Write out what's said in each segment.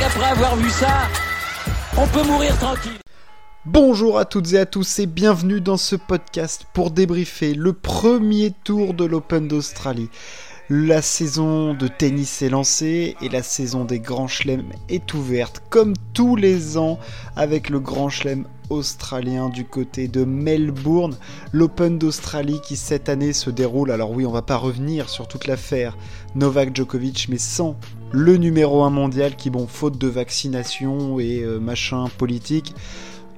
avoir vu ça, on peut mourir tranquille. Bonjour à toutes et à tous et bienvenue dans ce podcast pour débriefer le premier tour de l'Open d'Australie. La saison de tennis est lancée et la saison des Grands Chelems est ouverte comme tous les ans avec le Grand Chelem australien du côté de Melbourne. L'Open d'Australie qui cette année se déroule, alors oui on va pas revenir sur toute l'affaire Novak Djokovic mais sans le numéro 1 mondial qui bon faute de vaccination et euh, machin politique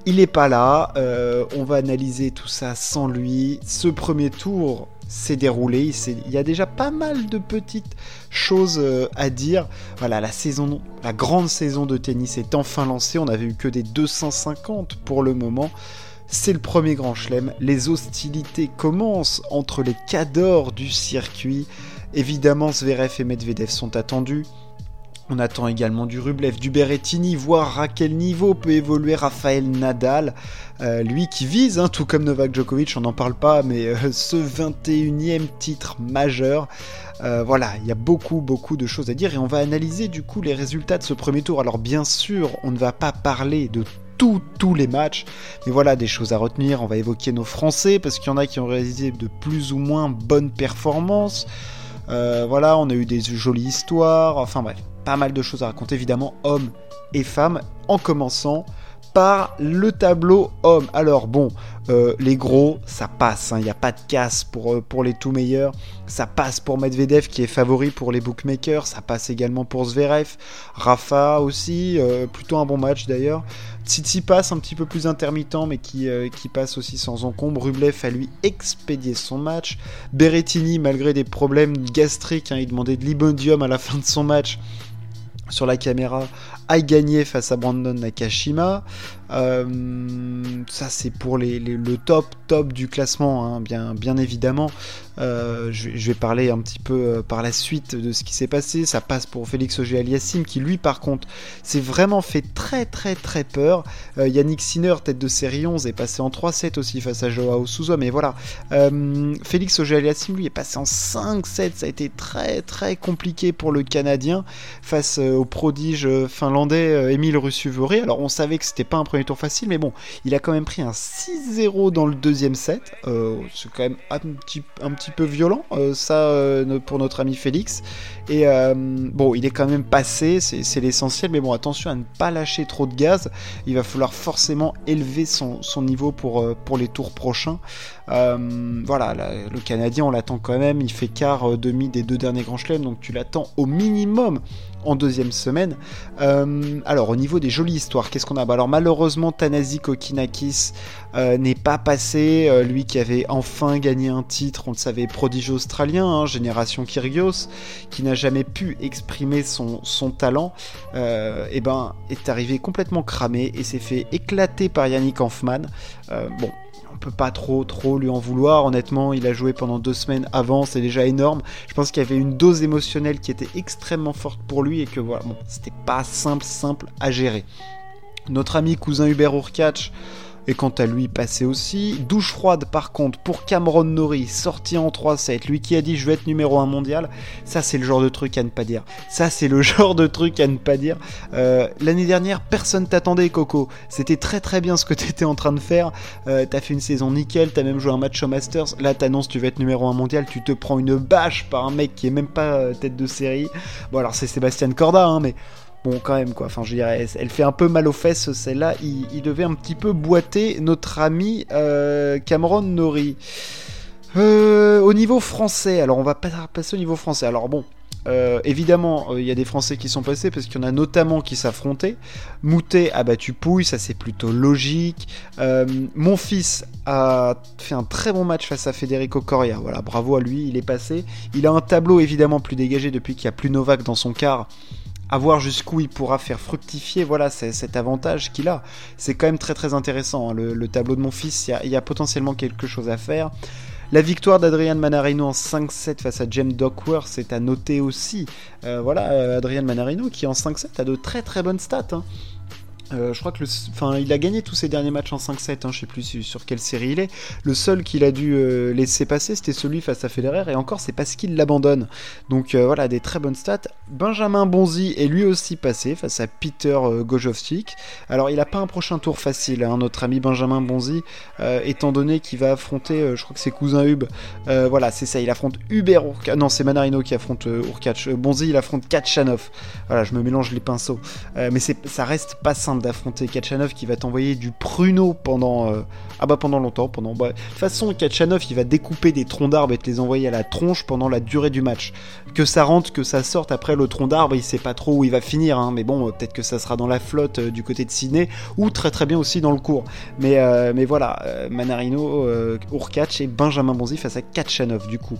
il n'est pas là, euh, on va analyser tout ça sans lui. Ce premier tour s'est déroulé, il, y a déjà pas mal de petites choses euh, à dire. Voilà, la saison, la grande saison de tennis est enfin lancée, on n'avait eu que des 250 pour le moment. C'est le premier grand chelem, les hostilités commencent entre les cadors du circuit. Évidemment, Zverev et Medvedev sont attendus. On attend également du Rublev, du Berrettini, voir à quel niveau peut évoluer Rafael Nadal, euh, lui qui vise, hein, tout comme Novak Djokovic, on n'en parle pas, mais euh, ce 21e titre majeur. Euh, voilà, il y a beaucoup, beaucoup de choses à dire et on va analyser du coup les résultats de ce premier tour. Alors bien sûr, on ne va pas parler de tous les matchs. Mais voilà, des choses à retenir. On va évoquer nos Français parce qu'il y en a qui ont réalisé de plus ou moins bonnes performances. voilà, on a eu des jolies histoires. Enfin bref, pas mal de choses à raconter, évidemment, hommes et femmes, en commençant par le tableau homme. Alors bon, euh, les gros, ça passe, il hein. n'y a pas de casse pour, euh, pour les tout meilleurs. Ça passe pour Medvedev qui est favori pour les bookmakers, ça passe également pour Zverev. Rafa aussi, euh, plutôt un bon match d'ailleurs. Tsitsi passe un petit peu plus intermittent mais qui, passe aussi sans encombre. Rublev a lui expédié son match. Berrettini, malgré des problèmes gastriques, hein, il demandait de l'ibondium à la fin de son match sur la caméra a gagné face à Brandon Nakashima. Euh, ça c'est pour le top top du classement, hein, bien, bien évidemment. Euh, je, vais parler un petit peu euh, par la suite de ce qui s'est passé. Ça passe pour Félix Auger-Aliassime qui lui par contre s'est vraiment fait très très très peur. Yannick Sinner, tête de série 11, est passé en 3-7 aussi face à Joao Souza. Mais voilà, Félix Auger-Aliassime lui est passé en 5-7. Ça a été très très compliqué pour le Canadien face au prodige finlandais Emile Russuvori. Alors on savait que c'était pas un premier tour facile, mais bon, il a quand même pris un 6-0 dans le deuxième set. Euh, c'est quand même un petit, peu violent, euh, ça, euh, pour notre ami Félix. Et bon, il est quand même passé, c'est l'essentiel, mais bon, attention à ne pas lâcher trop de gaz. Il va falloir forcément élever son, niveau pour les tours prochains. Voilà, le Canadien, on l'attend quand même. Il fait quart demi des deux derniers grands chelems, donc tu l'attends au minimum en deuxième semaine. Euh, alors au niveau des jolies histoires, qu'est-ce qu'on a? Bah, Alors malheureusement Tanasi Kokinakis euh, n'est pas passé, euh, lui qui avait enfin gagné un titre, on le savait, prodige australien, hein, génération Kyrgios, qui n'a jamais pu exprimer son, talent, et eh ben est arrivé complètement cramé et s'est fait éclater par Yannick Hanfman. bon, on pas trop trop lui en vouloir. Honnêtement, il a joué pendant deux semaines avant, c'est déjà énorme. Je pense qu'il y avait une dose émotionnelle qui était extrêmement forte pour lui et que voilà, bon, c'était pas simple simple à gérer. Notre ami cousin Hubert Urkach et quant à lui passé aussi. Douche froide par contre pour Cameron Norrie, sorti en 3-7, lui qui a dit je vais être numéro 1 mondial, ça c'est le genre de truc à ne pas dire. Ça c'est le genre de truc à ne pas dire. Euh, l'année dernière, personne t'attendait Coco. C'était très très bien ce que t'étais en train de faire. Euh, t'as fait une saison nickel, t'as même joué un match au Masters. Là t'annonces tu vas être numéro 1 mondial, tu te prends une bâche par un mec qui est même pas euh, tête de série. Bon alors c'est Sébastien Corda, hein, mais bon, quand même, quoi. Enfin, je dirais, elle fait un peu mal aux fesses, celle-là. Il, devait un petit peu boiter notre ami euh, Cameron Nori. Euh, au niveau français, alors on va passer au niveau français. Alors bon, euh, évidemment, il y a des Français qui sont passés parce qu'il y en a notamment qui s'affrontaient. Moutet a battu Pouille, ça c'est plutôt logique. mon fils a fait un très bon match face à Federico Coria. Voilà, bravo à lui, il est passé. Il a un tableau évidemment plus dégagé depuis qu'il n'y a plus Novak dans son quart à voir jusqu'où il pourra faire fructifier voilà, cet avantage qu'il a. C'est quand même très très intéressant. Hein. Le, tableau de mon fils, il y, a potentiellement quelque chose à faire. La victoire d'Adrian Manarino en 5-7 face à James Duckworth, c'est à noter aussi. Euh, voilà, euh, Adrian Manarino qui en 5-7 a de très très bonnes stats. Hein. Euh, je crois que le, enfin, il a gagné tous ses derniers matchs en 5-7, hein, je sais plus sur quelle série il est. Le seul qu'il a dû euh, laisser passer, c'était celui face à Federer, et encore, c'est parce qu'il l'abandonne. Donc euh, voilà, des très bonnes stats. Benjamin Bonzi est lui aussi passé face à Peter Gojovcik. Alors, il n'a pas un prochain tour facile, hein, notre ami Benjamin Bonzi, étant donné qu'il va affronter, je crois que c'est cousin Hub. voilà, c'est ça, il affronte Hubert Non, c'est Manarino qui affronte Urkac. Bonzi, il affronte Kachanov. Voilà, je me mélange les pinceaux. mais ça reste pas simple d'affronter Kachanov qui va t'envoyer du pruneau pendant euh, ah bah pendant longtemps pendant bah, de toute façon Kachanov il va découper des troncs d'arbres et te les envoyer à la tronche pendant la durée du match. Que ça rentre que ça sorte après le tronc d'arbre il sait pas trop où il va finir hein, mais bon peut-être que ça sera dans la flotte euh, du côté de Sydney ou très très bien aussi dans le cours. Mais euh, mais voilà Manarino Urkac et Benjamin Bonzi face à Kachanov du coup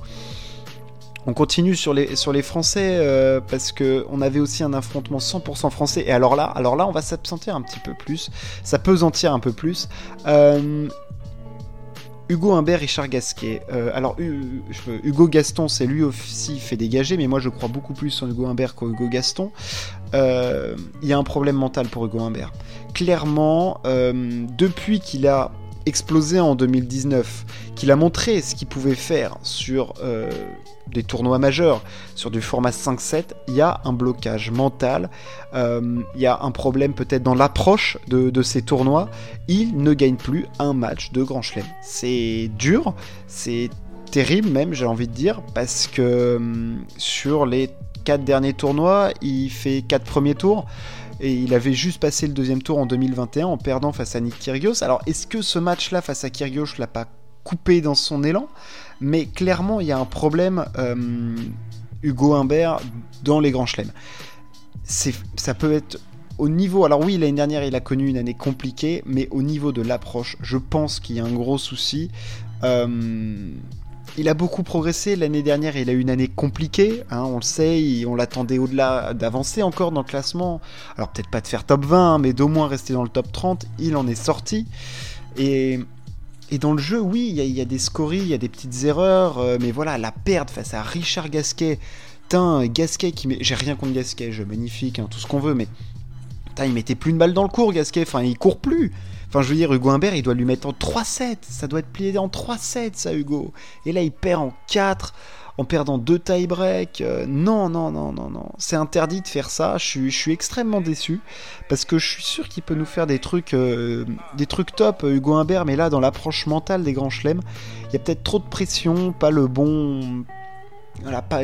on continue sur les, Français euh, parce que on avait aussi un affrontement 100% français. Et alors là, alors on va s'absentir un petit peu plus. Ça peut un peu plus. Euh, Hugo Humbert, Richard Gasquet. Euh, alors Hugo Gaston, c'est lui aussi fait dégager, mais moi je crois beaucoup plus en Hugo Humbert qu'en Hugo Gaston. Il y a un problème mental pour Hugo Humbert. Clairement, depuis qu'il a explosé en 2019, qu'il a montré ce qu'il pouvait faire sur des tournois majeurs sur du format 5-7, il y a un blocage mental, euh, il y a un problème peut-être dans l'approche de, ces tournois. Il ne gagne plus un match de Grand Chelem. C'est dur, c'est terrible même, j'ai envie de dire, parce que hum, sur les 4 derniers tournois, il fait 4 premiers tours. Et il avait juste passé le deuxième tour en 2021 en perdant face à Nick Kyrgios. Alors est-ce que ce match-là face à Kyrgios l'a pas coupé dans son élan? Mais clairement, il y a un problème, euh, Hugo Humbert, dans les grands chelems. Ça peut être au niveau. Alors, oui, l'année dernière, il a connu une année compliquée, mais au niveau de l'approche, je pense qu'il y a un gros souci. Euh, il a beaucoup progressé. L'année dernière, il a eu une année compliquée. Hein, on le sait, on l'attendait au-delà d'avancer encore dans le classement. Alors, peut-être pas de faire top 20, mais d'au moins rester dans le top 30. Il en est sorti. Et dans le jeu, oui, il y, a des scories, il y a des petites erreurs, euh, mais voilà, la perte face à Richard Gasquet. Putain, Gasquet qui met. J'ai rien contre Gasquet, jeu magnifique, hein, tout ce qu'on veut, mais. Putain, il mettait plus une balle dans le cours, Gasquet. Enfin, il court plus. Enfin, je veux dire, Hugo Humbert, il doit lui mettre en 3-7. Ça doit être plié en 3-7, ça, Hugo. Et là, il perd en 4 en perdant deux tie-break. Euh, non, non, non, non, non. C'est interdit de faire ça. Je suis, extrêmement déçu parce que je suis sûr qu'il peut nous faire des trucs, euh, des trucs top, euh, Hugo Humbert. Mais là, dans l'approche mentale des grands chelems, il y a peut-être trop de pression, pas le bon,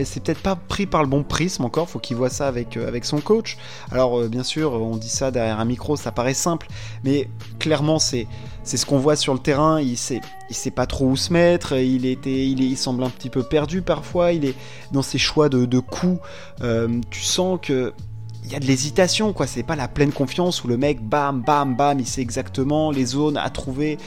c'est peut-être pas pris par le bon prisme encore, faut qu'il voit ça avec, euh, avec son coach. Alors euh, bien sûr, on dit ça derrière un micro, ça paraît simple, mais clairement c'est ce qu'on voit sur le terrain, il sait, il sait pas trop où se mettre, il, était, il semble un petit peu perdu parfois, il est dans ses choix de, de coups, euh, tu sens que il y a de l'hésitation, quoi. C'est pas la pleine confiance où le mec, bam, bam, bam, il sait exactement les zones à trouver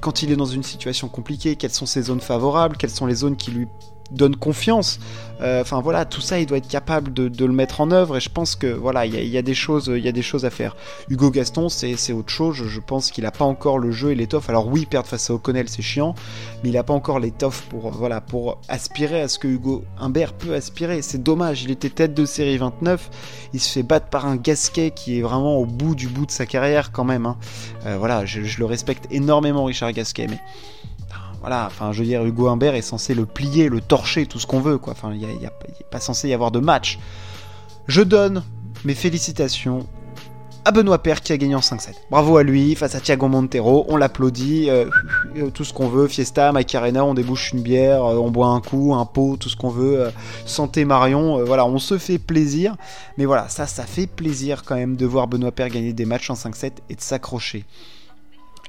quand il est dans une situation compliquée, quelles sont ses zones favorables, quelles sont les zones qui lui donne confiance. Euh, enfin voilà, tout ça, il doit être capable de, le mettre en œuvre. Et je pense que voilà, il y, a, des choses, il y a des choses à faire. Hugo Gaston, c'est autre chose. Je pense qu'il a pas encore le jeu et l'étoffe. Alors oui, perdre face à O'Connell, c'est chiant, mais il a pas encore l'étoffe pour voilà pour aspirer à ce que Hugo Humbert peut aspirer. C'est dommage. Il était tête de série 29. Il se fait battre par un Gasquet qui est vraiment au bout du bout de sa carrière quand même. Hein. Euh, voilà, je, je le respecte énormément, Richard Gasquet, mais voilà, enfin, je veux dire, Hugo Humbert est censé le plier, le torcher, tout ce qu'on veut, quoi. Enfin, il n'est a, pas censé y avoir de match. Je donne mes félicitations à Benoît Père qui a gagné en 5-7. Bravo à lui, face à Thiago Montero, on l'applaudit, euh, euh, tout ce qu'on veut, Fiesta, Macarena, on débouche une bière, euh, on boit un coup, un pot, tout ce qu'on veut, santé Marion, voilà, on se fait plaisir, mais voilà, ça, ça fait plaisir quand même de voir Benoît Père gagner des matchs en 5-7 et de s'accrocher.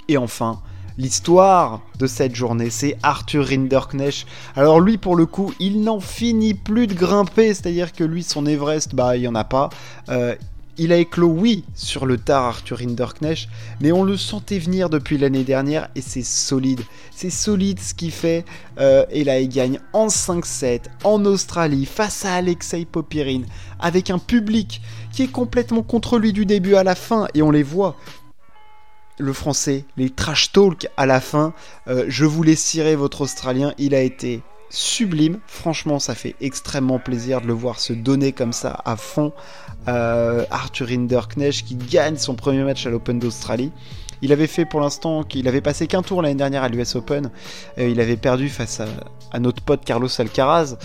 Et enfin, l'histoire de cette journée, c'est Arthur Rinderknecht. Alors lui, pour le coup, il n'en finit plus de grimper, c'est-à-dire que lui, son Everest, bah, il n'y en a pas. Euh, il a éclos, oui, sur le tard Arthur Rinderknecht, mais on le sentait venir depuis l'année dernière et c'est solide. C'est solide ce qu'il fait. Euh, et là, il gagne en 5-7 en Australie face à Alexei Popirine avec un public qui est complètement contre lui du début à la fin et on les voit le français, les trash talk à la fin. Euh, je voulais cirer votre Australien, il a été sublime. Franchement, ça fait extrêmement plaisir de le voir se donner comme ça à fond. Euh, Arthur Hinderknecht qui gagne son premier match à l'Open d'Australie. Il avait fait pour l'instant qu'il avait passé qu'un tour l'année dernière à l'US Open. Euh, il avait perdu face à, notre pote Carlos Alcaraz.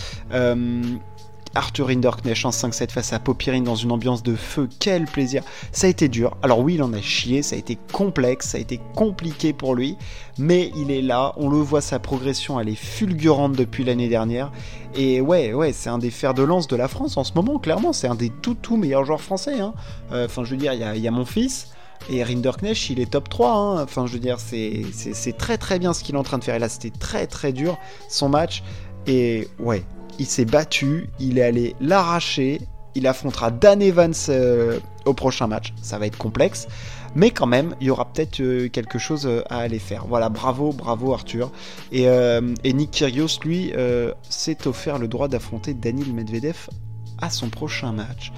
Arthur Hinderknecht en 5-7 face à Popirine dans une ambiance de feu, quel plaisir. Ça a été dur. Alors oui, il en a chié, ça a été complexe, ça a été compliqué pour lui, mais il est là, on le voit, sa progression, elle est fulgurante depuis l'année dernière. Et ouais, ouais, c'est un des fers de lance de la France en ce moment, clairement, c'est un des tout tout meilleurs joueurs français. Hein. Euh, enfin, je veux dire, il y, a mon fils. Et Rinderknecht, il est top 3. Hein. Enfin, je veux dire, c'est très très bien ce qu'il est en train de faire. Et là, c'était très très dur son match. Et ouais, il s'est battu, il est allé l'arracher, il affrontera Dan Evans euh, au prochain match, ça va être complexe, mais quand même, il y aura peut-être euh, quelque chose euh, à aller faire. Voilà, bravo, bravo Arthur. Et, et Nick Kyrgios, lui, s'est offert le droit d'affronter Daniel Medvedev à son prochain match.